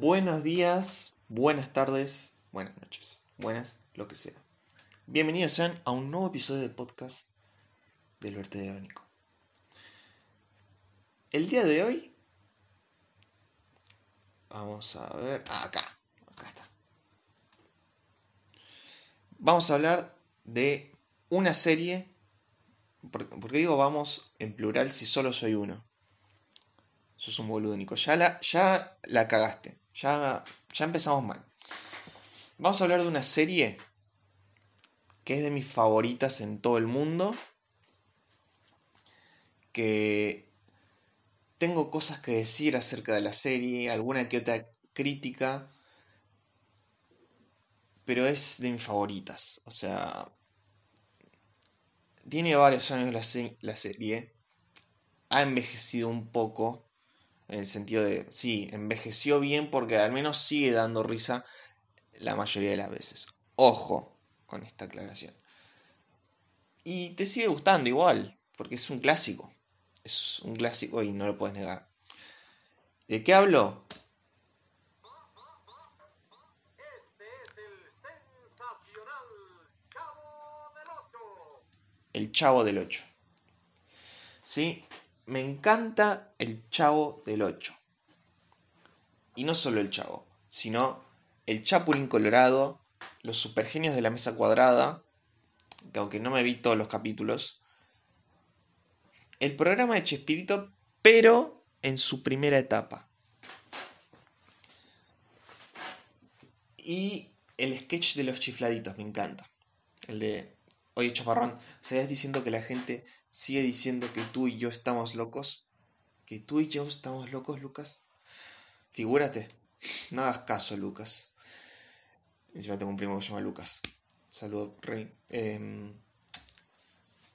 Buenos días, buenas tardes, buenas noches, buenas, lo que sea. Bienvenidos sean a un nuevo episodio del podcast del Vertedrónico. El día de hoy, vamos a ver, ah, acá, acá está. Vamos a hablar de una serie, porque digo vamos en plural si solo soy uno. Sos un boludo, Nico. Ya la, ya la cagaste. Ya, ya empezamos mal. Vamos a hablar de una serie que es de mis favoritas en todo el mundo. Que tengo cosas que decir acerca de la serie, alguna que otra crítica. Pero es de mis favoritas. O sea, tiene varios años la, la serie. Ha envejecido un poco en el sentido de, sí, envejeció bien porque al menos sigue dando risa la mayoría de las veces. Ojo con esta aclaración. Y te sigue gustando igual, porque es un clásico. Es un clásico y no lo puedes negar. ¿De qué hablo? El Chavo del 8. ¿Sí? Me encanta el Chavo del 8. Y no solo el Chavo, sino el Chapulín Colorado, los supergenios de la mesa cuadrada, que aunque no me vi todos los capítulos, el programa de Chespirito, pero en su primera etapa. Y el sketch de los chifladitos, me encanta. El de, oye chaparrón, ¿sabías diciendo que la gente sigue diciendo que tú y yo estamos locos. Que tú y yo estamos locos, Lucas. Figúrate. No hagas caso, Lucas. Encima tengo un primo que se llama Lucas. Saludo, Rey. Em,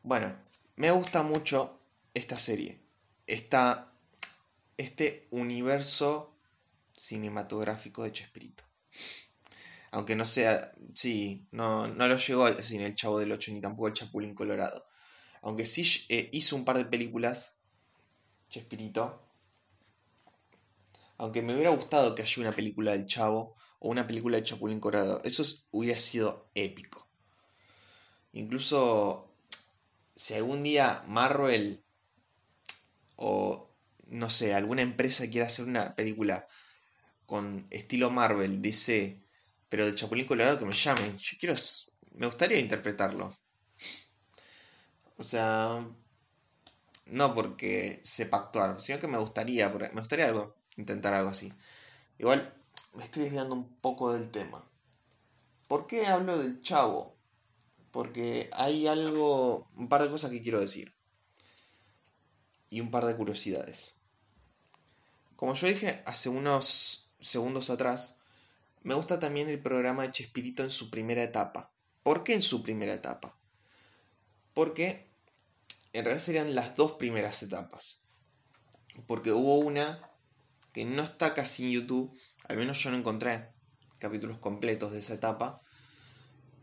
bueno, me gusta mucho esta serie. Esta, este universo cinematográfico de Chespirito. Aunque no sea, sí, no, no lo llegó sin el Chavo del Ocho ni tampoco el Chapulín Colorado. Aunque sí eh, hizo un par de películas, Chespirito. Aunque me hubiera gustado que haya una película del Chavo o una película de Chapulín Colorado. Eso hubiera sido épico. Incluso si algún día Marvel o no sé, alguna empresa quiere hacer una película con estilo Marvel, DC, pero del Chapulín Colorado que me llamen. Yo quiero, me gustaría interpretarlo. O sea, no porque sepa actuar, sino que me gustaría, me gustaría algo, intentar algo así. Igual me estoy desviando un poco del tema. ¿Por qué hablo del chavo? Porque hay algo, un par de cosas que quiero decir. Y un par de curiosidades. Como yo dije hace unos segundos atrás, me gusta también el programa de Chespirito en su primera etapa. ¿Por qué en su primera etapa? Porque en realidad serían las dos primeras etapas. Porque hubo una que no está casi en YouTube, al menos yo no encontré capítulos completos de esa etapa,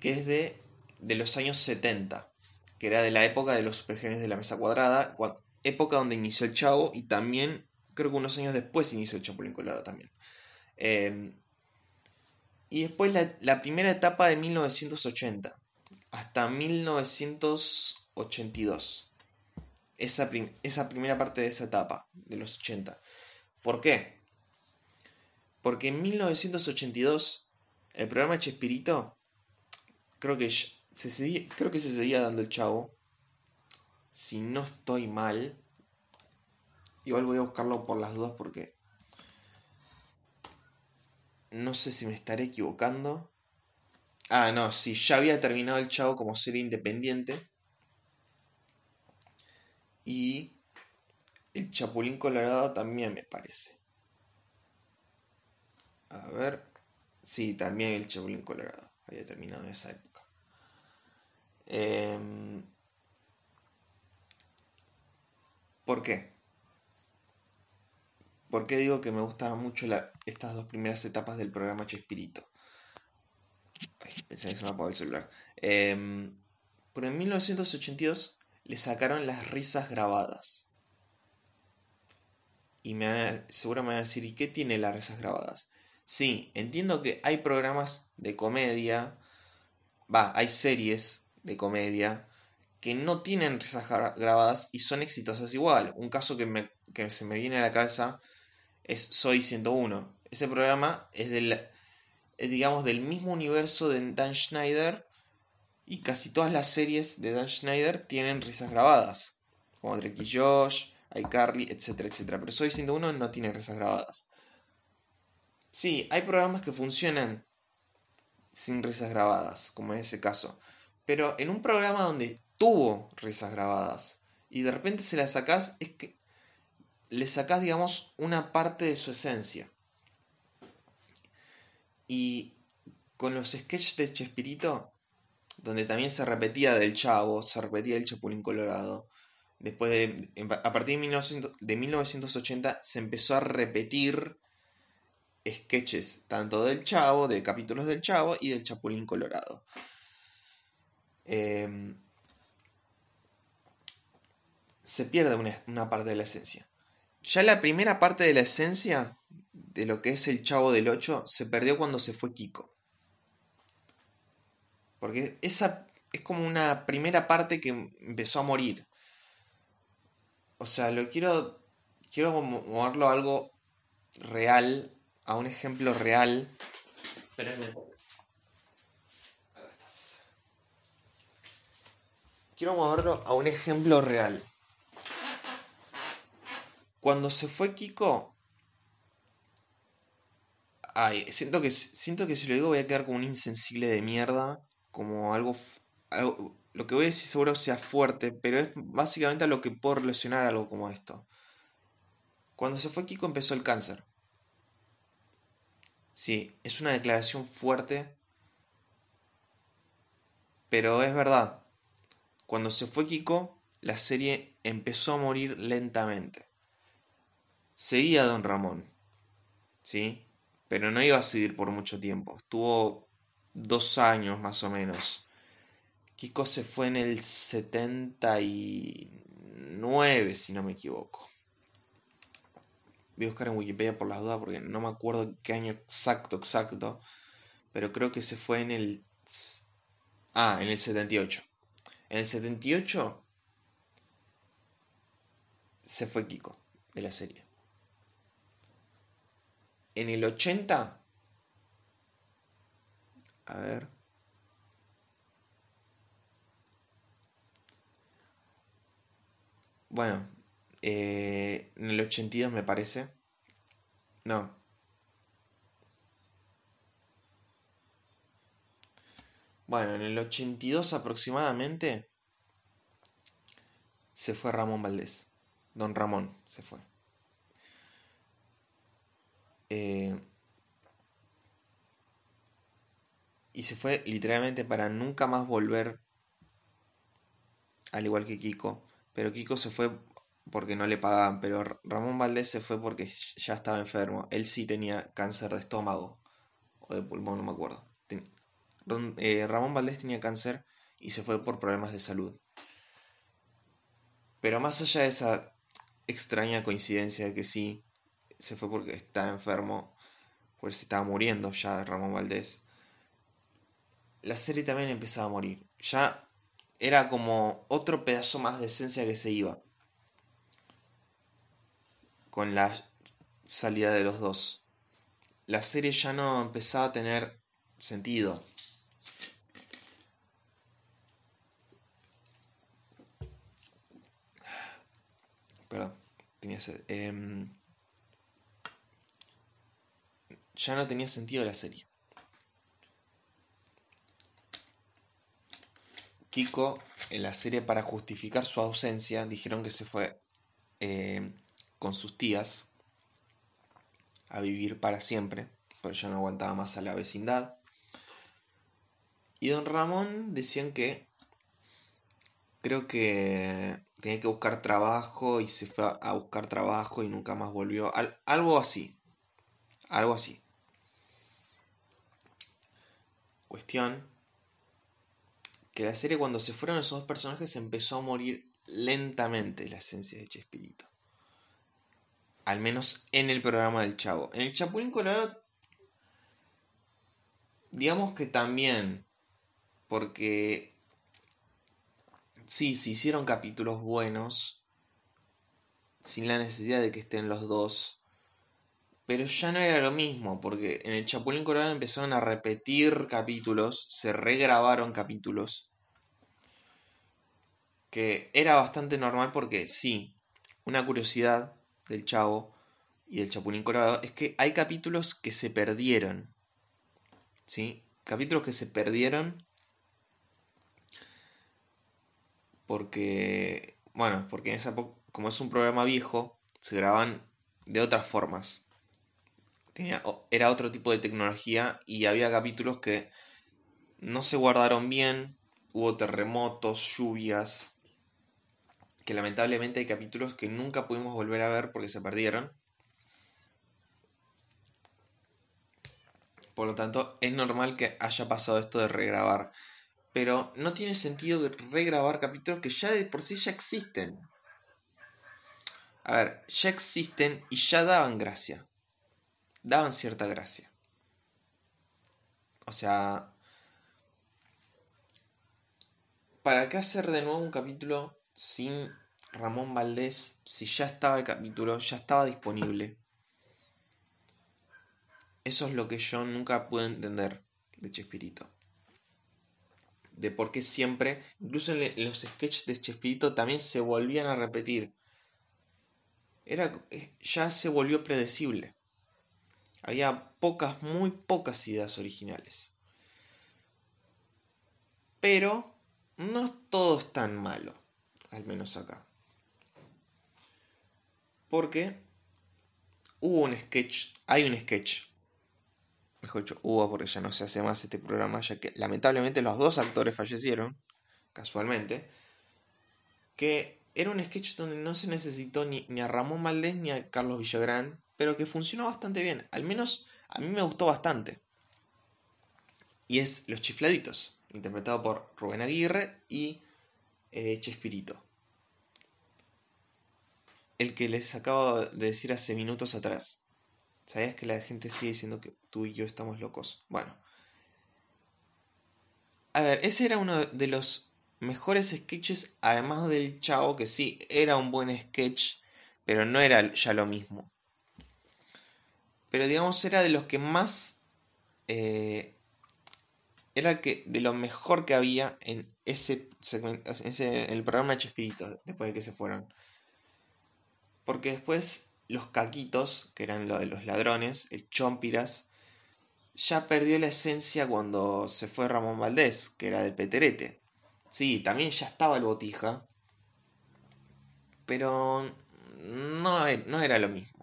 que es de, de los años 70, que era de la época de los supergenios de la mesa cuadrada, época donde inició el Chavo y también creo que unos años después inició el Chapulín Colorado también. Em, y después la, primera etapa de 1980, hasta 1982. Esa, esa primera parte de esa etapa, de los 80. ¿Por qué? Porque en 1982 el programa Chespirito creo que se creo que se seguía dando el chavo. Si no estoy mal. Igual voy a buscarlo por las dudas porque no sé si me estaré equivocando. Ah, no, sí, ya había terminado el Chavo como serie independiente. Y el Chapulín Colorado también me parece. A ver. Sí, también el Chapulín Colorado. Había terminado en esa época. Em, ¿Por qué? ¿Por qué digo que me gustaban mucho estas dos primeras etapas del programa Chespirito? Pensé que se me apagó el celular. Eh, pero en 1982 le sacaron las risas grabadas. Y me van seguro me van a decir, ¿y qué tiene las risas grabadas? Sí, entiendo que hay programas de comedia, va, hay series de comedia que no tienen risas grabadas y son exitosas igual. Un caso que, me, que se me viene a la cabeza es Soy 101. Ese programa es del, digamos, del mismo universo de Dan Schneider y casi todas las series de Dan Schneider tienen risas grabadas, como Drake y Josh, iCarly, etcétera, etcétera. Pero Soy 101 no tiene risas grabadas. Sí, hay programas que funcionan sin risas grabadas, como en ese caso. Pero en un programa donde tuvo risas grabadas y de repente se las sacás, es que le sacás, digamos, una parte de su esencia. Y con los sketches de Chespirito, donde también se repetía del Chavo, se repetía el Chapulín Colorado. Después de, a partir de, de 1980 se empezó a repetir sketches tanto del Chavo, de capítulos del Chavo y del Chapulín Colorado. Em, se pierde una, parte de la esencia. Ya la primera parte de la esencia de lo que es el Chavo del 8 se perdió cuando se fue Kiko. Porque esa es como una primera parte que empezó a morir. O sea, lo quiero. Quiero moverlo a algo real. A un ejemplo real. Espérenme. Quiero moverlo a un ejemplo real. Cuando se fue Kiko. Ay, siento que, siento que si lo digo voy a quedar como un insensible de mierda. Como algo, Lo que voy a decir seguro sea fuerte, pero es básicamente a lo que puedo relacionar algo como esto. Cuando se fue Kiko empezó el cáncer. Sí, es una declaración fuerte, pero es verdad. Cuando se fue Kiko, la serie empezó a morir lentamente. Seguía Don Ramón, ¿sí? Pero no iba a seguir por mucho tiempo. Estuvo dos años más o menos. Kiko se fue en el 79, si no me equivoco. Voy a buscar en Wikipedia por las dudas porque no me acuerdo qué año exacto, exacto. Pero creo que se fue en el... Ah, en el 78. En el 78 se fue Kiko de la serie. En el 80... A ver. Bueno, eh, en el 82 me parece. No. Bueno, en el 82 aproximadamente se fue Ramón Valdés. Don Ramón se fue. Eh, y se fue literalmente para nunca más volver, al igual que Kiko. Pero Kiko se fue porque no le pagaban, pero Ramón Valdés se fue porque ya estaba enfermo. Él sí tenía cáncer de estómago o de pulmón, no me acuerdo. Eh, Ramón Valdés tenía cáncer y se fue por problemas de salud. Pero más allá de esa extraña coincidencia de que sí, se fue porque estaba enfermo, porque se estaba muriendo ya Ramón Valdés, la serie también empezaba a morir. Ya era como otro pedazo más de esencia que se iba. Con la salida de los dos. La serie ya no empezaba a tener sentido. Perdón, tenía em, ya no tenía sentido la serie. Kiko, en la serie, para justificar su ausencia, dijeron que se fue em, con sus tías a vivir para siempre, pero ya no aguantaba más a la vecindad. Y don Ramón decían que creo que tenía que buscar trabajo y se fue a buscar trabajo y nunca más volvió. algo así. Algo así. Cuestión. Que la serie cuando se fueron esos dos personajes empezó a morir lentamente la esencia de Chespirito. Al menos en el programa del Chavo. En el Chapulín Colorado digamos que también, porque sí, se hicieron capítulos buenos, sin la necesidad de que estén los dos, pero ya no era lo mismo, porque en el Chapulín Colorado empezaron a repetir capítulos, se regrabaron capítulos, que era bastante normal porque sí, una curiosidad del Chavo y del Chapulín Colorado es que hay capítulos que se perdieron. ¿Sí? Capítulos que se perdieron porque, bueno, porque en esa como es un programa viejo, se graban de otras formas. Era otro tipo de tecnología y había capítulos que no se guardaron bien, hubo terremotos, lluvias, que lamentablemente hay capítulos que nunca pudimos volver a ver porque se perdieron. Por lo tanto, es normal que haya pasado esto de regrabar. Pero no tiene sentido regrabar capítulos que ya de por sí ya existen. A ver, ya existen y ya daban gracia. Daban cierta gracia. O sea, ¿para qué hacer de nuevo un capítulo sin Ramón Valdés si ya estaba el capítulo, ya estaba disponible? Eso es lo que yo nunca pude entender de Chespirito. De por qué siempre, incluso en los sketches de Chespirito también se volvían a repetir. Era, eh, ya se volvió predecible. Había pocas, muy pocas ideas originales. Pero no todo es tan malo, al menos acá. Porque hubo un sketch, hay un sketch mejor dicho, hubo porque ya no se hace más este programa, ya que lamentablemente los dos actores fallecieron, casualmente, que era un sketch donde no se necesitó ni, a Ramón Valdés ni a Carlos Villagrán, pero que funcionó bastante bien, al menos a mí me gustó bastante. Y es Los Chifladitos, interpretado por Rubén Aguirre y eh, Chespirito. El que les acabo de decir hace minutos atrás. ¿Sabías que la gente sigue diciendo que tú y yo estamos locos? Bueno. A ver, ese era uno de los mejores sketches, además del Chavo, que sí, era un buen sketch, pero no era ya lo mismo. Pero digamos, era de los que más... Eh, era que de lo mejor que había en ese segmento, en el programa de Chespirito, después de que se fueron. Porque después los caquitos, que eran lo de los ladrones, el chompiras, ya perdió la esencia cuando se fue Ramón Valdés, que era del Peterete. Sí, también ya estaba el Botija, pero no, no era lo mismo.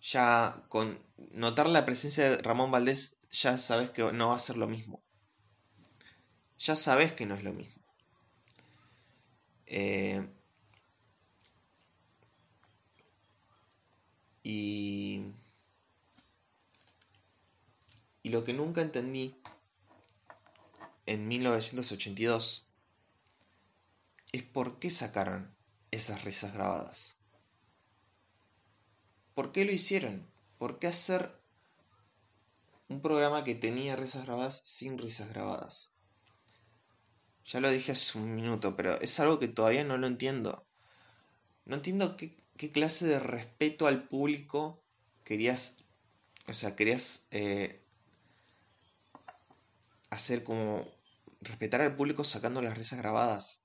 Ya con notar la presencia de Ramón Valdés, ya sabes que no va a ser lo mismo. Ya sabes que no es lo mismo. Eh, Y, y lo que nunca entendí en 1982 es por qué sacaron esas risas grabadas. ¿Por qué lo hicieron? ¿Por qué hacer un programa que tenía risas grabadas sin risas grabadas? Ya lo dije hace un minuto, pero es algo que todavía no lo entiendo. No entiendo qué clase de respeto al público querías, o sea, querías eh, hacer como respetar al público sacando las risas grabadas.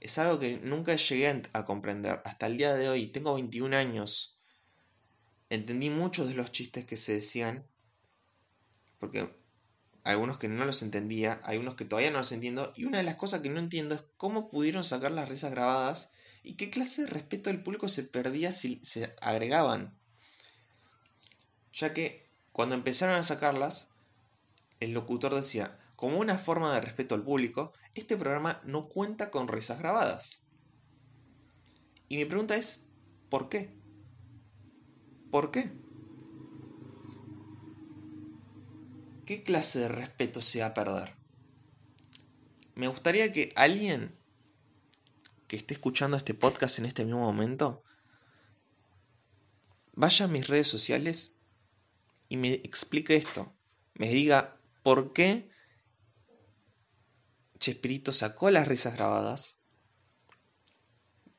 Es algo que nunca llegué a comprender. Hasta el día de hoy, tengo 21 años. Entendí muchos de los chistes que se decían. Porque algunos que no los entendía, hay unos que todavía no los entiendo. Y una de las cosas que no entiendo es cómo pudieron sacar las risas grabadas ¿Y qué clase de respeto del público se perdía si se agregaban? Ya que cuando empezaron a sacarlas, el locutor decía, como una forma de respeto al público, este programa no cuenta con risas grabadas. Y mi pregunta es, ¿por qué? ¿Por qué? ¿Qué clase de respeto se va a perder? Me gustaría que alguien que esté escuchando este podcast en este mismo momento, vaya a mis redes sociales y me explique esto. me diga por qué Chespirito sacó las risas grabadas.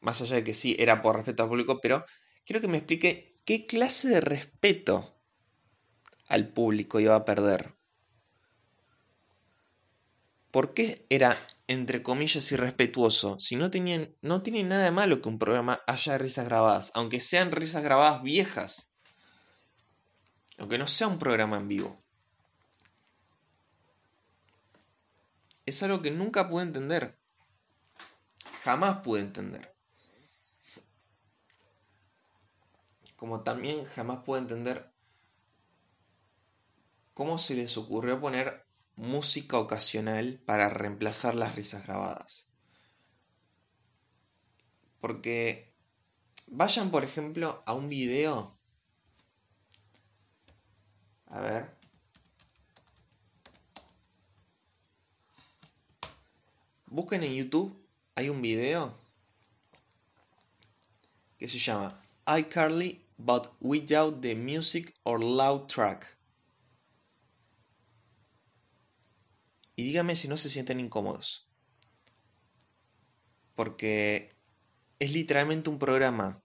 Más allá de que sí, era por respeto al público, pero quiero que me explique qué clase de respeto al público iba a perder. ¿Por qué era, entre comillas, irrespetuoso? Si no, no tiene nada de malo que un programa haya risas grabadas, aunque sean risas grabadas viejas. Aunque no sea un programa en vivo. Es algo que nunca pude entender. Jamás pude entender. Como también jamás pude entender cómo se les ocurrió poner música ocasional para reemplazar las risas grabadas. Porque vayan, por ejemplo, a un video. A ver. Busquen en YouTube, hay un video que se llama iCarly but without the music or loud track. Y dígame si no se sienten incómodos. Porque es literalmente un programa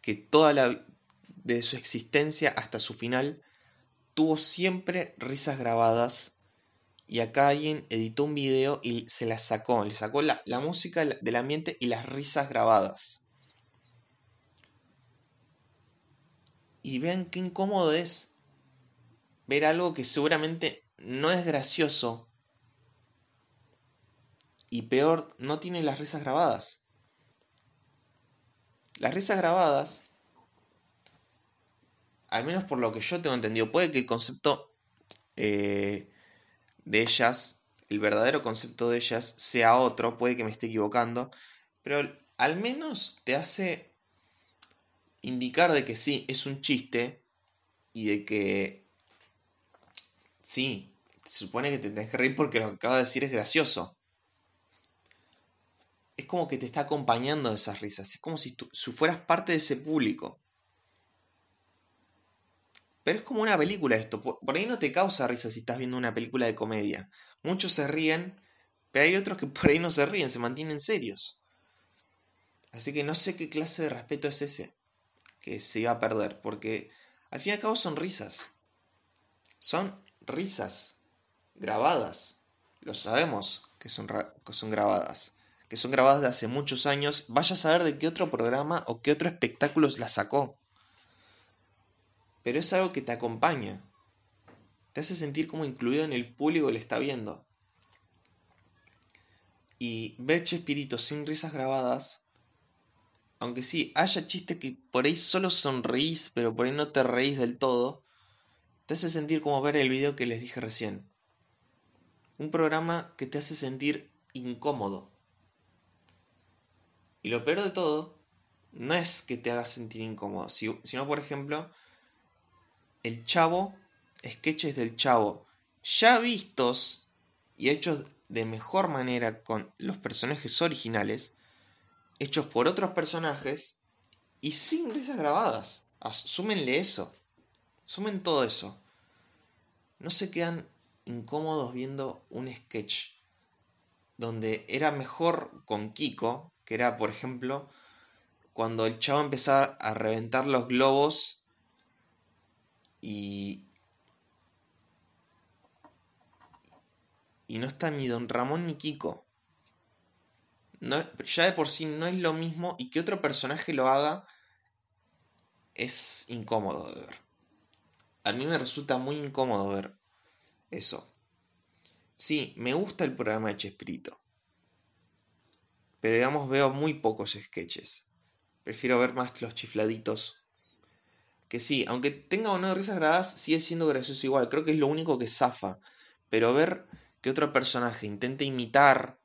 que toda la de su existencia hasta su final tuvo siempre risas grabadas y acá alguien editó un video y se la sacó, le sacó la, la música del ambiente y las risas grabadas. Y vean qué incómodo es ver algo que seguramente no es gracioso y peor, no tiene las risas grabadas. Las risas grabadas, al menos por lo que yo tengo entendido, puede que el concepto eh, de ellas, el verdadero concepto de ellas, sea otro, puede que me esté equivocando, pero al menos te hace indicar de que sí, es un chiste y de que sí, se supone que te tenés que reír porque lo que acabo de decir es gracioso es como que te está acompañando esas risas. Es como si tú fueras parte de ese público. Pero es como una película esto. Por, ahí no te causa risa si estás viendo una película de comedia. Muchos se ríen, pero hay otros que por ahí no se ríen, se mantienen serios. Así que no sé qué clase de respeto es ese que se iba a perder. Porque al fin y al cabo son risas. Son risas grabadas. Lo sabemos que son, que son grabadas que son grabadas de hace muchos años, vaya a saber de qué otro programa o qué otro espectáculo la sacó. Pero es algo que te acompaña. Te hace sentir como incluido en el público que le está viendo. Y ver Chespirito sin risas grabadas, aunque sí, haya chistes que por ahí solo sonreís, pero por ahí no te reís del todo, te hace sentir como ver el video que les dije recién. Un programa que te hace sentir incómodo. Y lo peor de todo no es que te haga sentir incómodo, sino por ejemplo, el chavo, sketches del chavo, ya vistos y hechos de mejor manera con los personajes originales, hechos por otros personajes y sin risas grabadas. Súmenle eso. Sumen todo eso. No se quedan incómodos viendo un sketch donde era mejor con Kiko, que era, por ejemplo, cuando el chavo empezaba a reventar los globos y... Y no está ni Don Ramón ni Kiko. Ya de por sí no es lo mismo y que otro personaje lo haga es incómodo de ver. A mí me resulta muy incómodo ver eso. Sí, me gusta el programa de Chespirito pero digamos veo muy pocos sketches. Prefiero ver más los chifladitos. Que sí, aunque tenga o no risas grabadas, sigue siendo gracioso igual. Creo que es lo único que zafa. Pero ver que otro personaje intente imitar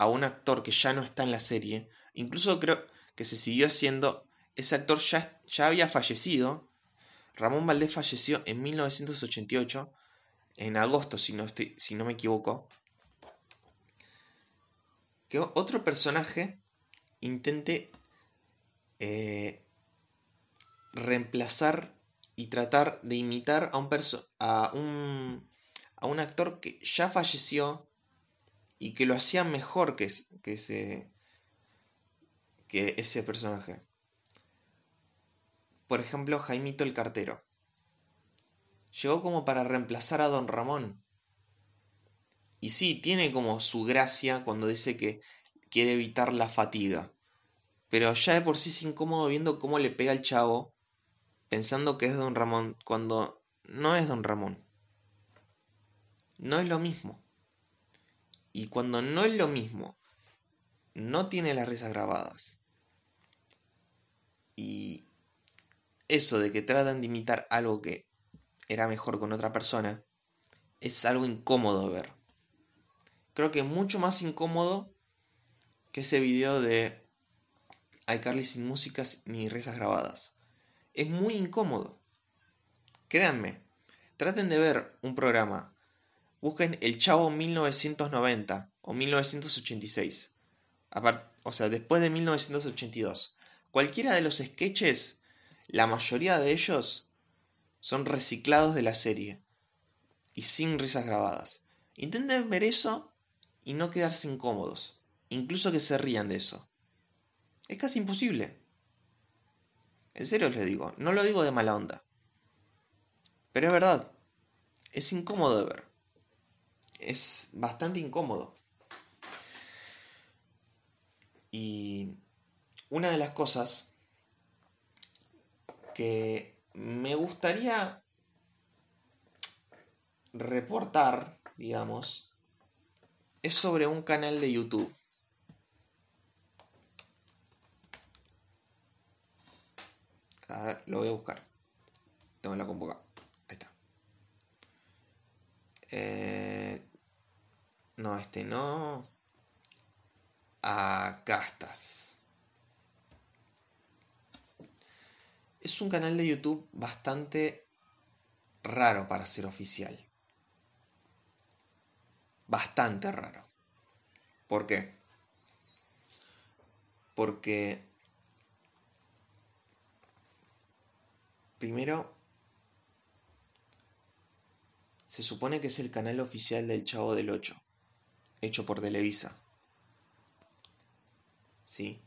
a un actor que ya no está en la serie, incluso creo que se siguió haciendo, ese actor ya, ya había fallecido. Ramón Valdés falleció en 1988, en agosto si no, si no me equivoco que otro personaje intente eh, reemplazar y tratar de imitar a un, a un, a un actor que ya falleció y que lo hacía mejor que, que, ese, que ese personaje. Por ejemplo, Jaimito el Cartero. Llegó como para reemplazar a Don Ramón. Y sí, tiene como su gracia cuando dice que quiere evitar la fatiga. Pero ya de por sí es incómodo viendo cómo le pega al chavo pensando que es Don Ramón cuando no es Don Ramón. No es lo mismo. Y cuando no es lo mismo, no tiene las risas grabadas. Y eso de que tratan de imitar algo que era mejor con otra persona, es algo incómodo de ver. Creo que mucho más incómodo que ese video de iCarly sin músicas ni risas grabadas. Es muy incómodo. Créanme, traten de ver un programa. Busquen El Chavo 1990 o 1986. O sea, después de 1982. Cualquiera de los sketches, la mayoría de ellos son reciclados de la serie. Y sin risas grabadas. Intenten ver eso y no quedarse incómodos. Incluso que se rían de eso. Es casi imposible. En serio les digo, no lo digo de mala onda. Pero es verdad. Es incómodo de ver. Es bastante incómodo. Y una de las cosas que me gustaría reportar, digamos, es sobre un canal de YouTube A ver, lo voy a buscar. Tengo la compu Ahí está. Eh, no, este no. Acá estás. Es un canal de YouTube bastante raro para ser oficial. Bastante raro. ¿Por qué? Porque Primero, se supone que es el canal oficial del Chavo del 8, hecho por Televisa. ¿Sí?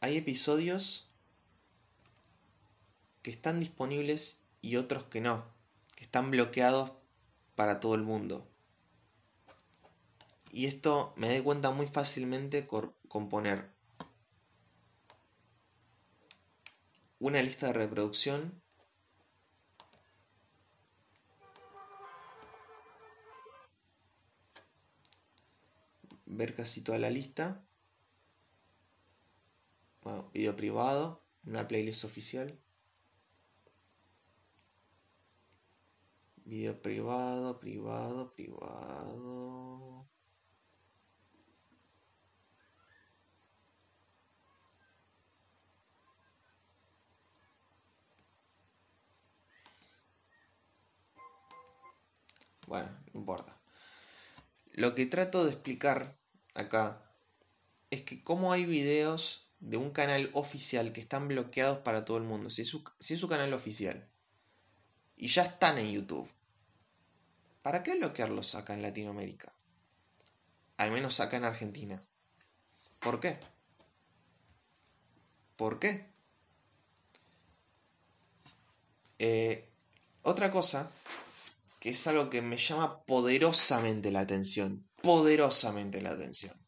Hay episodios que están disponibles y otros que no, que están bloqueados para todo el mundo. Y esto me doy cuenta muy fácilmente con poner una lista de reproducción ver casi toda la lista. Bueno, video privado una playlist oficial. Video privado privado privado. Bueno, no importa. Lo que trato de explicar acá es que cómo hay videos de un canal oficial que están bloqueados para todo el mundo. Si es su, canal oficial. Y ya están en YouTube. ¿Para qué bloquearlos acá en Latinoamérica? Al menos acá en Argentina. ¿Por qué? ¿Por qué? Eh, otra cosa que es algo que me llama poderosamente la atención, poderosamente la atención.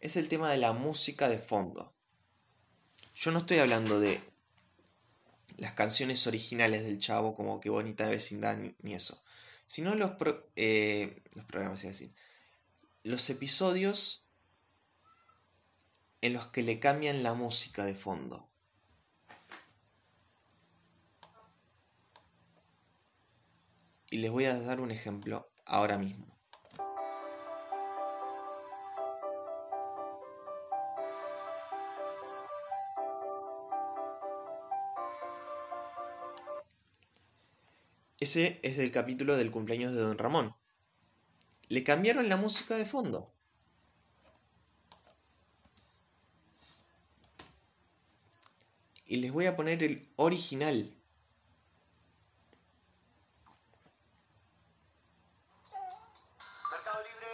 Es el tema de la música de fondo. Yo no estoy hablando de las canciones originales del chavo, como Qué bonita vecindad, ni, eso, sino los, eh, los programas, los episodios en los que le cambian la música de fondo. y les voy a dar un ejemplo ahora mismo. Ese es del capítulo del cumpleaños de Don Ramón. Le cambiaron la música de fondo. Y les voy a poner el original. Mercado Libre.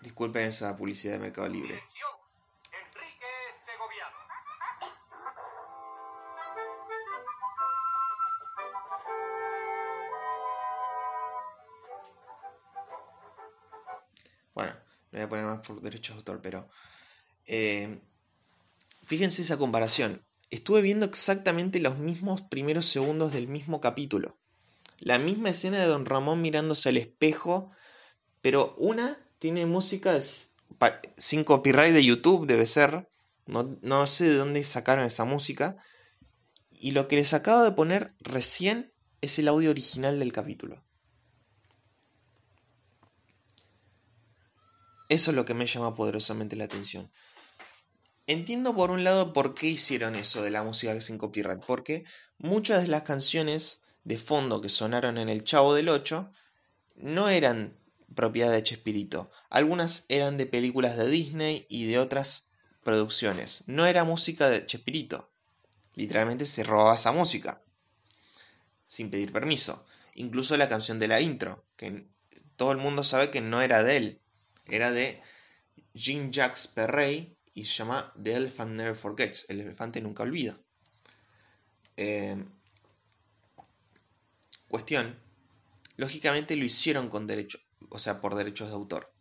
Disculpen esa publicidad de Mercado Libre. Voy a poner más por derechos de autor, pero... eh, fíjense esa comparación. Estuve viendo exactamente los mismos primeros segundos del mismo capítulo. La misma escena de Don Ramón mirándose al espejo, pero una tiene música sin copyright de YouTube, debe ser. No, no sé de dónde sacaron esa música. Y lo que les acabo de poner recién es el audio original del capítulo. Eso es lo que me llama poderosamente la atención. Entiendo por un lado por qué hicieron eso de la música sin copyright, porque muchas de las canciones de fondo que sonaron en El Chavo del 8 no eran propiedad de Chespirito. Algunas eran de películas de Disney y de otras producciones. No era música de Chespirito. Literalmente se robaba esa música. Sin pedir permiso. Incluso la canción de la intro, que todo el mundo sabe que no era de él. Era de Jean-Jacques Perrey y se llama The Elephant Never Forgets. El elefante nunca olvida. Eh, cuestión. Lógicamente lo hicieron con derecho, o sea, por derechos de autor.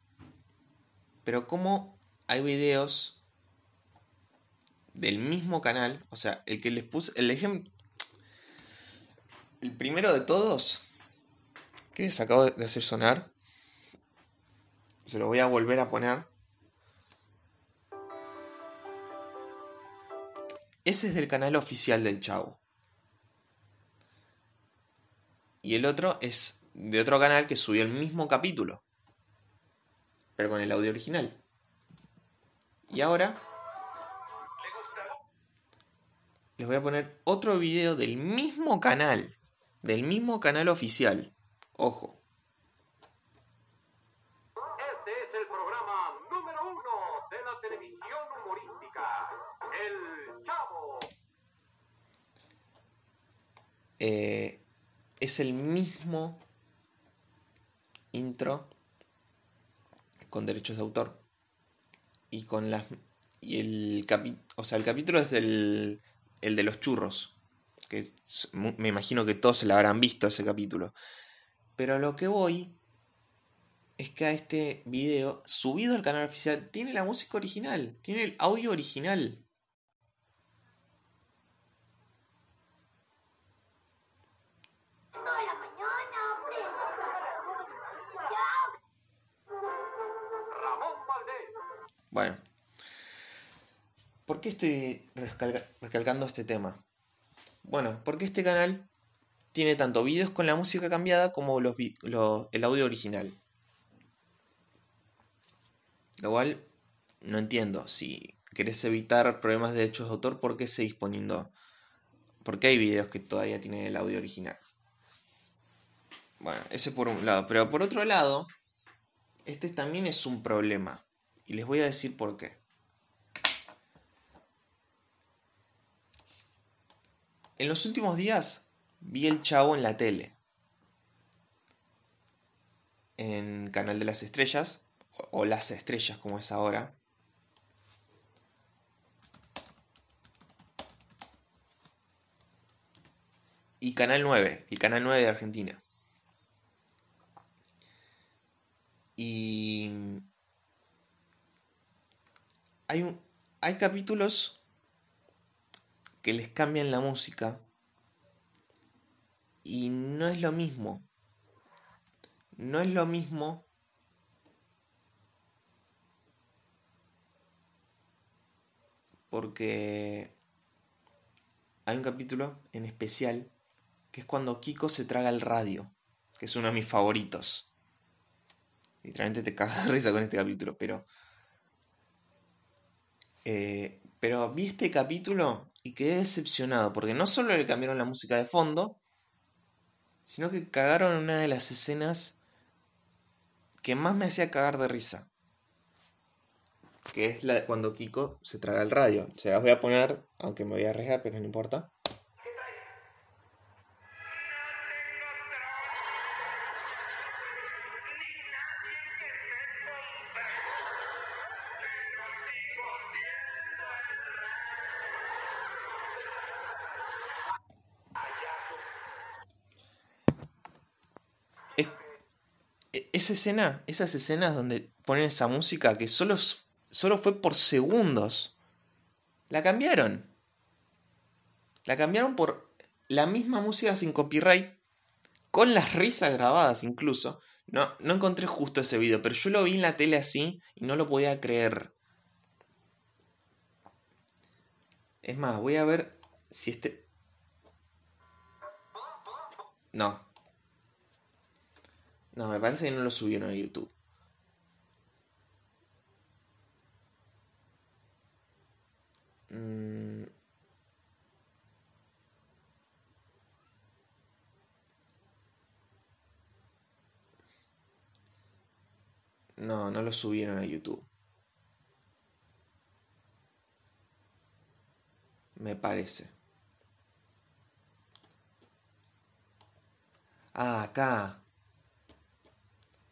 Pero como hay videos del mismo canal, o sea, el que les puse, el ejemplo, el primero de todos que les acabo de hacer sonar, se lo voy a volver a poner. Ese es del canal oficial del Chavo. Y el otro es de otro canal que subió el mismo capítulo. Pero con el audio original. Y ahora les voy a poner otro video del mismo canal. Del mismo canal oficial. Ojo. Este es el programa número uno de la televisión humorística. El Chavo. Eh, es el mismo intro con derechos de autor. Y con las. Y el capi- O sea, el capítulo es el. El de los churros. Que me imagino que todos se lo habrán visto ese capítulo. Pero a lo que voy. Es que a este video, subido al canal oficial, tiene la música original. Tiene el audio original. ¿Por qué estoy recalcando este tema? Bueno, porque este canal tiene tanto vídeos con la música cambiada como los, el audio original. Lo cual no entiendo. Si querés evitar problemas de derechos de autor, ¿por qué seguís poniendo? ¿Por qué hay videos que todavía tienen el audio original? Bueno, ese por un lado. Pero por otro lado, este también es un problema. Y les voy a decir por qué. En los últimos días vi el chavo en la tele. En Canal de las Estrellas. O, Las Estrellas como es ahora. Y Canal 9. El Canal 9 de Argentina. Y hay, un- hay capítulos que les cambian la música y no es lo mismo. No es lo mismo porque hay un capítulo en especial que es cuando Kiko se traga el radio, que es uno de mis favoritos. Literalmente te cagas de risa con este capítulo, pero. eh, pero vi este capítulo y quedé decepcionado, porque no solo le cambiaron la música de fondo, sino que cagaron una de las escenas que más me hacía cagar de risa. que es la cuando Kiko se traga el radio. Se las voy a poner, aunque me voy a arriesgar, pero no importa. Escena, esas escenas donde ponen esa música que solo, solo fue por segundos, la cambiaron. La cambiaron por la misma música sin copyright, con las risas grabadas incluso. No, no encontré justo ese video, pero yo lo vi en la tele así y no lo podía creer. Es más, voy a ver si este... No. No, me parece que no lo subieron a YouTube. Mm, No, no lo subieron a YouTube. Me parece. Ah, acá.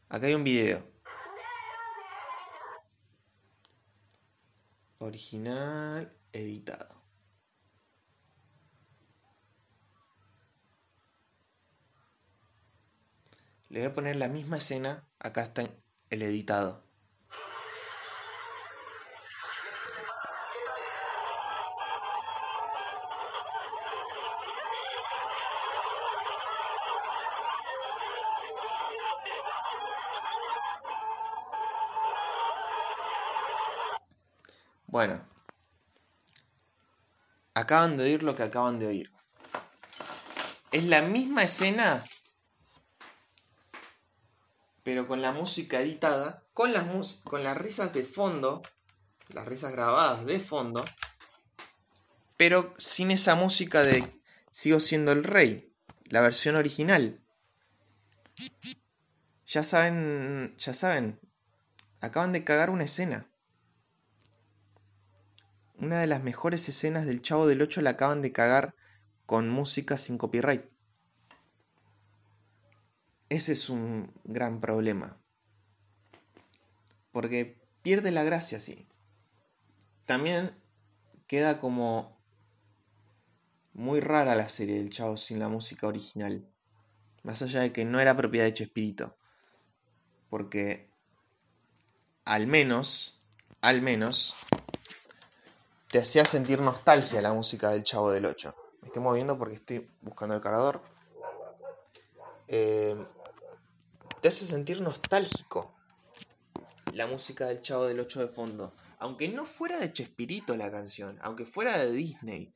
Acá hay un video. Original, editado. Le voy a poner la misma escena. Acá está el editado. Bueno. Acaban de oír lo que acaban de oír. Es la misma escena, pero con la música editada, con las, con las risas de fondo, las risas grabadas de fondo, pero sin esa música de Sigo siendo el rey, la versión original. Ya saben, ya saben, acaban de cagar una escena. Una de las mejores escenas del Chavo del 8 la acaban de cagar con música sin copyright. Ese es un gran problema. Porque pierde la gracia así. También queda como muy rara la serie del Chavo sin la música original. Más allá de que no era propiedad de Chespirito. Porque al menos, al menos, te hacía sentir nostalgia la música del Chavo del 8. Me estoy moviendo porque estoy buscando el cargador. Eh, te hace sentir nostálgico la música del Chavo del 8 de fondo. Aunque no fuera de Chespirito la canción, aunque fuera de Disney,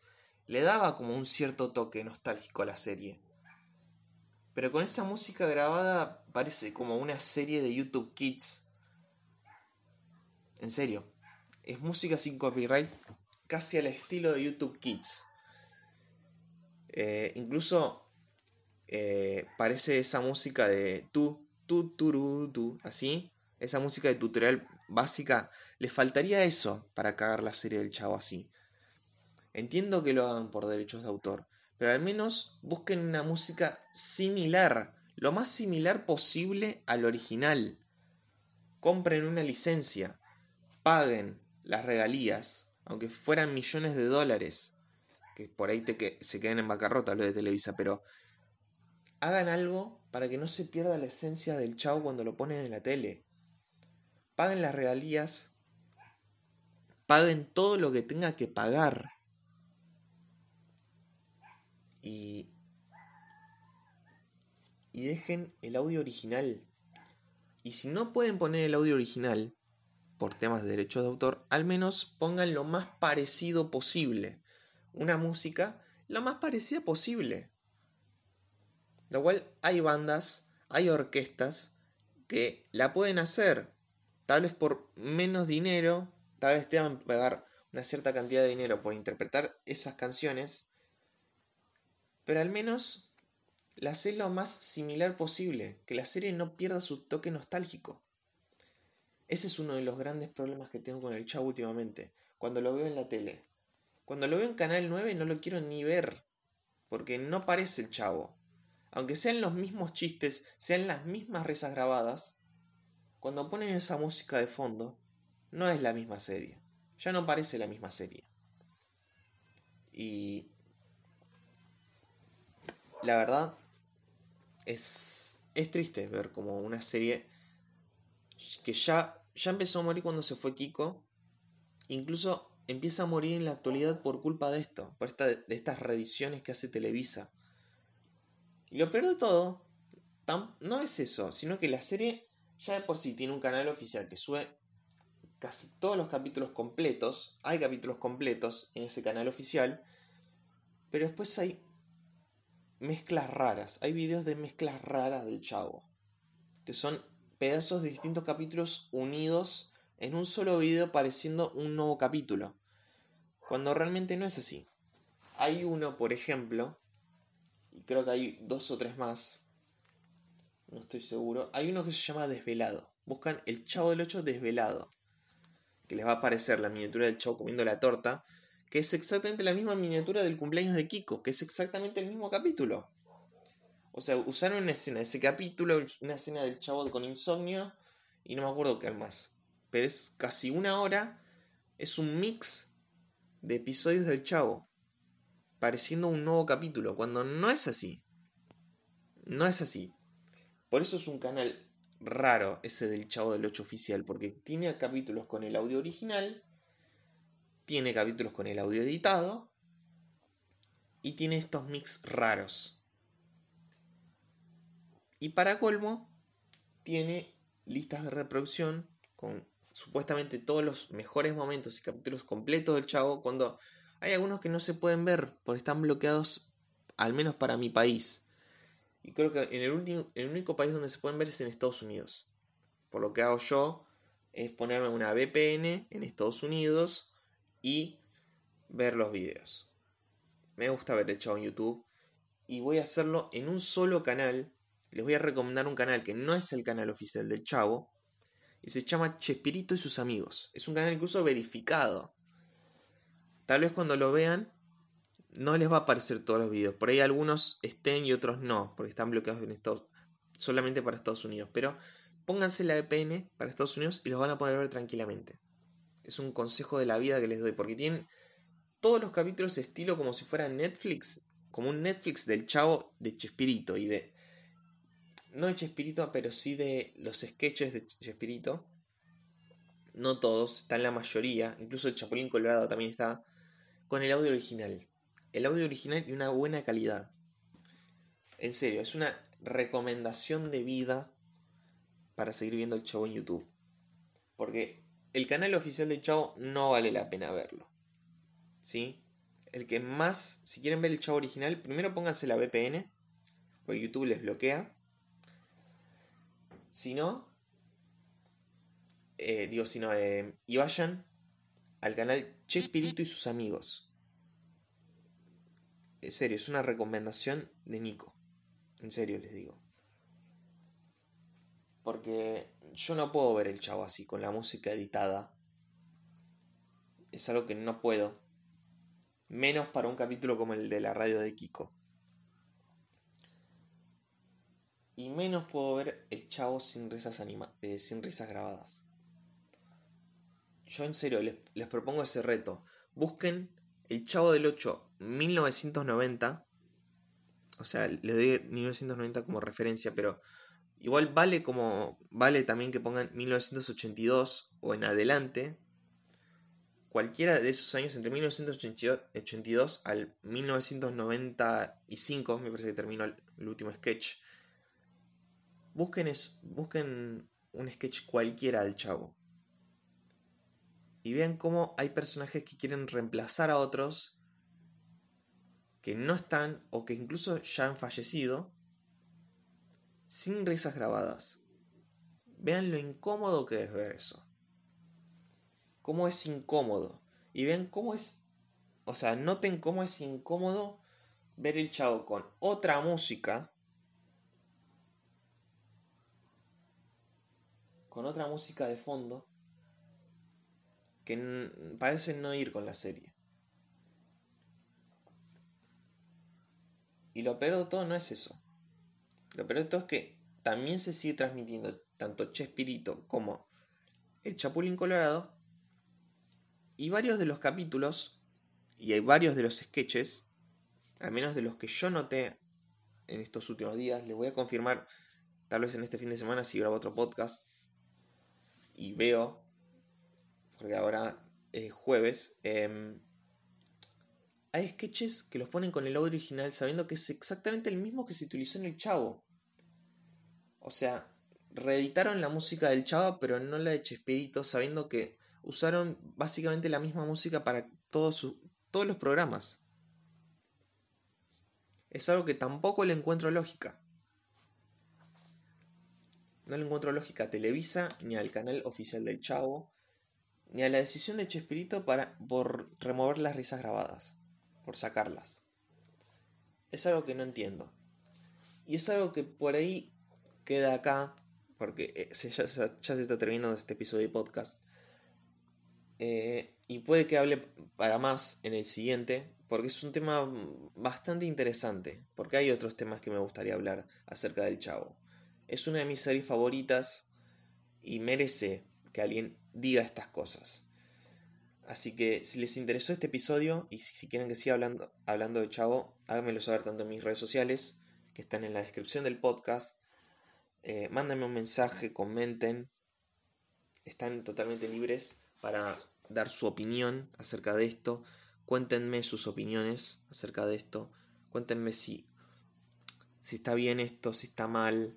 le daba como un cierto toque nostálgico a la serie. Pero con esa música grabada parece como una serie de YouTube Kids. En serio, es música sin copyright casi al estilo de YouTube Kids. Eh, incluso eh, parece esa música de tu, tu, turu, tu, así. Esa música de tutorial básica. Le faltaría eso para cagar la serie del chavo así. Entiendo que lo hagan por derechos de autor, pero al menos busquen una música similar, lo más similar posible al original. Compren una licencia, paguen las regalías, aunque fueran millones de dólares, que por ahí te que, se queden en bancarrota lo de Televisa, pero hagan algo para que no se pierda la esencia del chavo cuando lo ponen en la tele. Paguen las regalías, paguen todo lo que tenga que pagar. Y, y dejen el audio original. Y si no pueden poner el audio original por temas de derechos de autor, al menos pongan lo más parecido posible. Una música lo más parecida posible. Lo cual hay bandas, hay orquestas que la pueden hacer. Tal vez por menos dinero, tal vez te van pagar una cierta cantidad de dinero por interpretar esas canciones. Pero al menos la haces lo más similar posible, que la serie no pierda su toque nostálgico. Ese es uno de los grandes problemas que tengo con el chavo últimamente. Cuando lo veo en la tele. Cuando lo veo en Canal 9 no lo quiero ni ver. Porque no parece el chavo. Aunque sean los mismos chistes, sean las mismas risas grabadas, cuando ponen esa música de fondo, no es la misma serie. Ya no parece la misma serie. Y la verdad es, es triste ver como una serie que ya, ya empezó a morir cuando se fue Kiko. Incluso empieza a morir en la actualidad por culpa de esto, por esta, de estas reediciones que hace Televisa. Y lo peor de todo, no es eso, sino que la serie ya de por sí tiene un canal oficial que sube casi todos los capítulos completos. Hay capítulos completos en ese canal oficial. Pero después hay mezclas raras. Hay videos de mezclas raras del chavo. Que son pedazos de distintos capítulos unidos en un solo video pareciendo un nuevo capítulo. Cuando realmente no es así. Hay uno, por ejemplo, y creo que hay dos o tres más, no estoy seguro. Hay uno que se llama Desvelado. Buscan el Chavo del 8 Desvelado. Que les va a aparecer la miniatura del Chavo comiendo la torta. Que es exactamente la misma miniatura del cumpleaños de Kiko. Que es exactamente el mismo capítulo. O sea, usaron una escena ese capítulo, una escena del Chavo con insomnio. Y no me acuerdo qué más. Pero es casi una hora. Es un mix de episodios del Chavo. Pareciendo un nuevo capítulo. Cuando no es así. No es así. Por eso es un canal raro ese del Chavo del 8 oficial, porque tiene capítulos con el audio original, tiene capítulos con el audio editado y tiene estos mix raros. Y para colmo, tiene listas de reproducción con supuestamente todos los mejores momentos y capítulos completos del Chavo cuando hay algunos que no se pueden ver porque están bloqueados, al menos para mi país. Y creo que en el, el único país donde se pueden ver es en Estados Unidos. Por lo que hago yo es ponerme una VPN en Estados Unidos y ver los videos. Me gusta ver el chavo en YouTube y voy a hacerlo en un solo canal. Les voy a recomendar un canal que no es el canal oficial del chavo y se llama Chespirito y sus amigos. Es un canal incluso verificado. Tal vez cuando lo vean no les va a aparecer todos los videos. Por ahí algunos estén y otros no, porque están bloqueados en Estados, solamente para Estados Unidos. Pero pónganse la VPN para Estados Unidos y los van a poder ver tranquilamente. Es un consejo de la vida que les doy, porque tienen todos los capítulos estilo como si fuera Netflix, como un Netflix del chavo de Chespirito y de... No de Chespirito, pero sí de los sketches de Chespirito. No todos, están la mayoría, incluso el Chapulín Colorado también está, con el audio original el audio original y una buena calidad. En serio, es una recomendación de vida para seguir viendo el Chavo en YouTube. Porque el canal oficial del Chavo no vale la pena verlo. ¿Sí? El que más, si quieren ver el Chavo original, primero pónganse la VPN, porque YouTube les bloquea. Si no, eh, digo, si no, eh, y vayan al canal Chespirito y sus amigos en serio, es una recomendación de Nico. En serio les digo. Porque yo no puedo ver el chavo así, con la música editada. Es algo que no puedo. Menos para un capítulo como el de la radio de Kiko. Y menos puedo ver el chavo sin risas, anima eh, sin risas grabadas. Yo en serio les, les propongo ese reto. Busquen el Chavo del 8 1990, o sea, le doy 1990 como referencia, pero igual vale como vale también que pongan 1982 o en adelante. Cualquiera de esos años entre 1982 al 1995, me parece que terminó el, último sketch. Busquen, busquen un sketch cualquiera del chavo. Y vean cómo hay personajes que quieren reemplazar a otros que no están o que incluso ya han fallecido sin risas grabadas. Vean lo incómodo que es ver eso. Cómo es incómodo. Y vean cómo es... O sea, noten cómo es incómodo ver el chavo con otra música. Con otra música de fondo que parece no ir con la serie. Y lo peor de todo no es eso. Lo peor de todo es que también se sigue transmitiendo tanto Chespirito como el Chapulín Colorado. Y varios de los capítulos y hay varios de los sketches, al menos de los que yo noté en estos últimos días, les voy a confirmar tal vez en este fin de semana si grabo otro podcast y veo, porque ahora es jueves, em, hay sketches que los ponen con el audio original sabiendo que es exactamente el mismo que se utilizó en el Chavo. O sea, reeditaron la música del Chavo, pero no la de Chespirito, sabiendo que usaron básicamente la misma música para todos, todos los programas. Es algo que tampoco le encuentro lógica. No le encuentro lógica a Televisa, ni al canal oficial del Chavo, ni a la decisión de Chespirito para, por remover las risas grabadas, por sacarlas. Es algo que no entiendo. Y es algo que por ahí queda acá, porque eh, se- ya, se- está terminando este episodio de podcast. Eh, y puede que hable para más en el siguiente, porque es un tema bastante interesante, porque hay otros temas que me gustaría hablar acerca del Chavo. Es una de mis series favoritas y merece que alguien diga estas cosas. Así que si les interesó este episodio y si quieren que siga hablando, hablando de Chavo, háganmelo saber tanto en mis redes sociales, que están en la descripción del podcast. Eh, mándenme un mensaje, comenten. Están totalmente libres para dar su opinión acerca de esto. Cuéntenme sus opiniones acerca de esto. Cuéntenme si, si está bien esto, si está mal.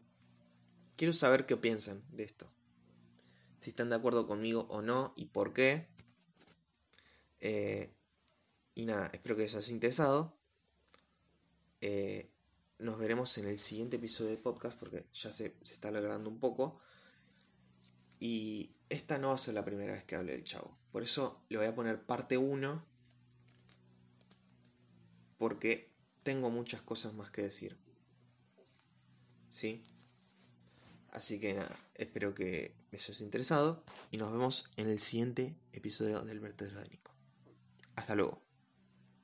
Quiero saber qué piensan de esto. Si están de acuerdo conmigo o no y por qué. Eh, y nada, espero que les haya interesado. Eh, nos veremos en el siguiente episodio de podcast porque ya se, se está alargando un poco. Y esta no va a ser la primera vez que hable del chavo. Por eso le voy a poner parte 1. Porque tengo muchas cosas más que decir. ¿Sí? Así que nada, espero que les haya interesado. Y nos vemos en el siguiente episodio del vertedero de Nico. Hasta luego.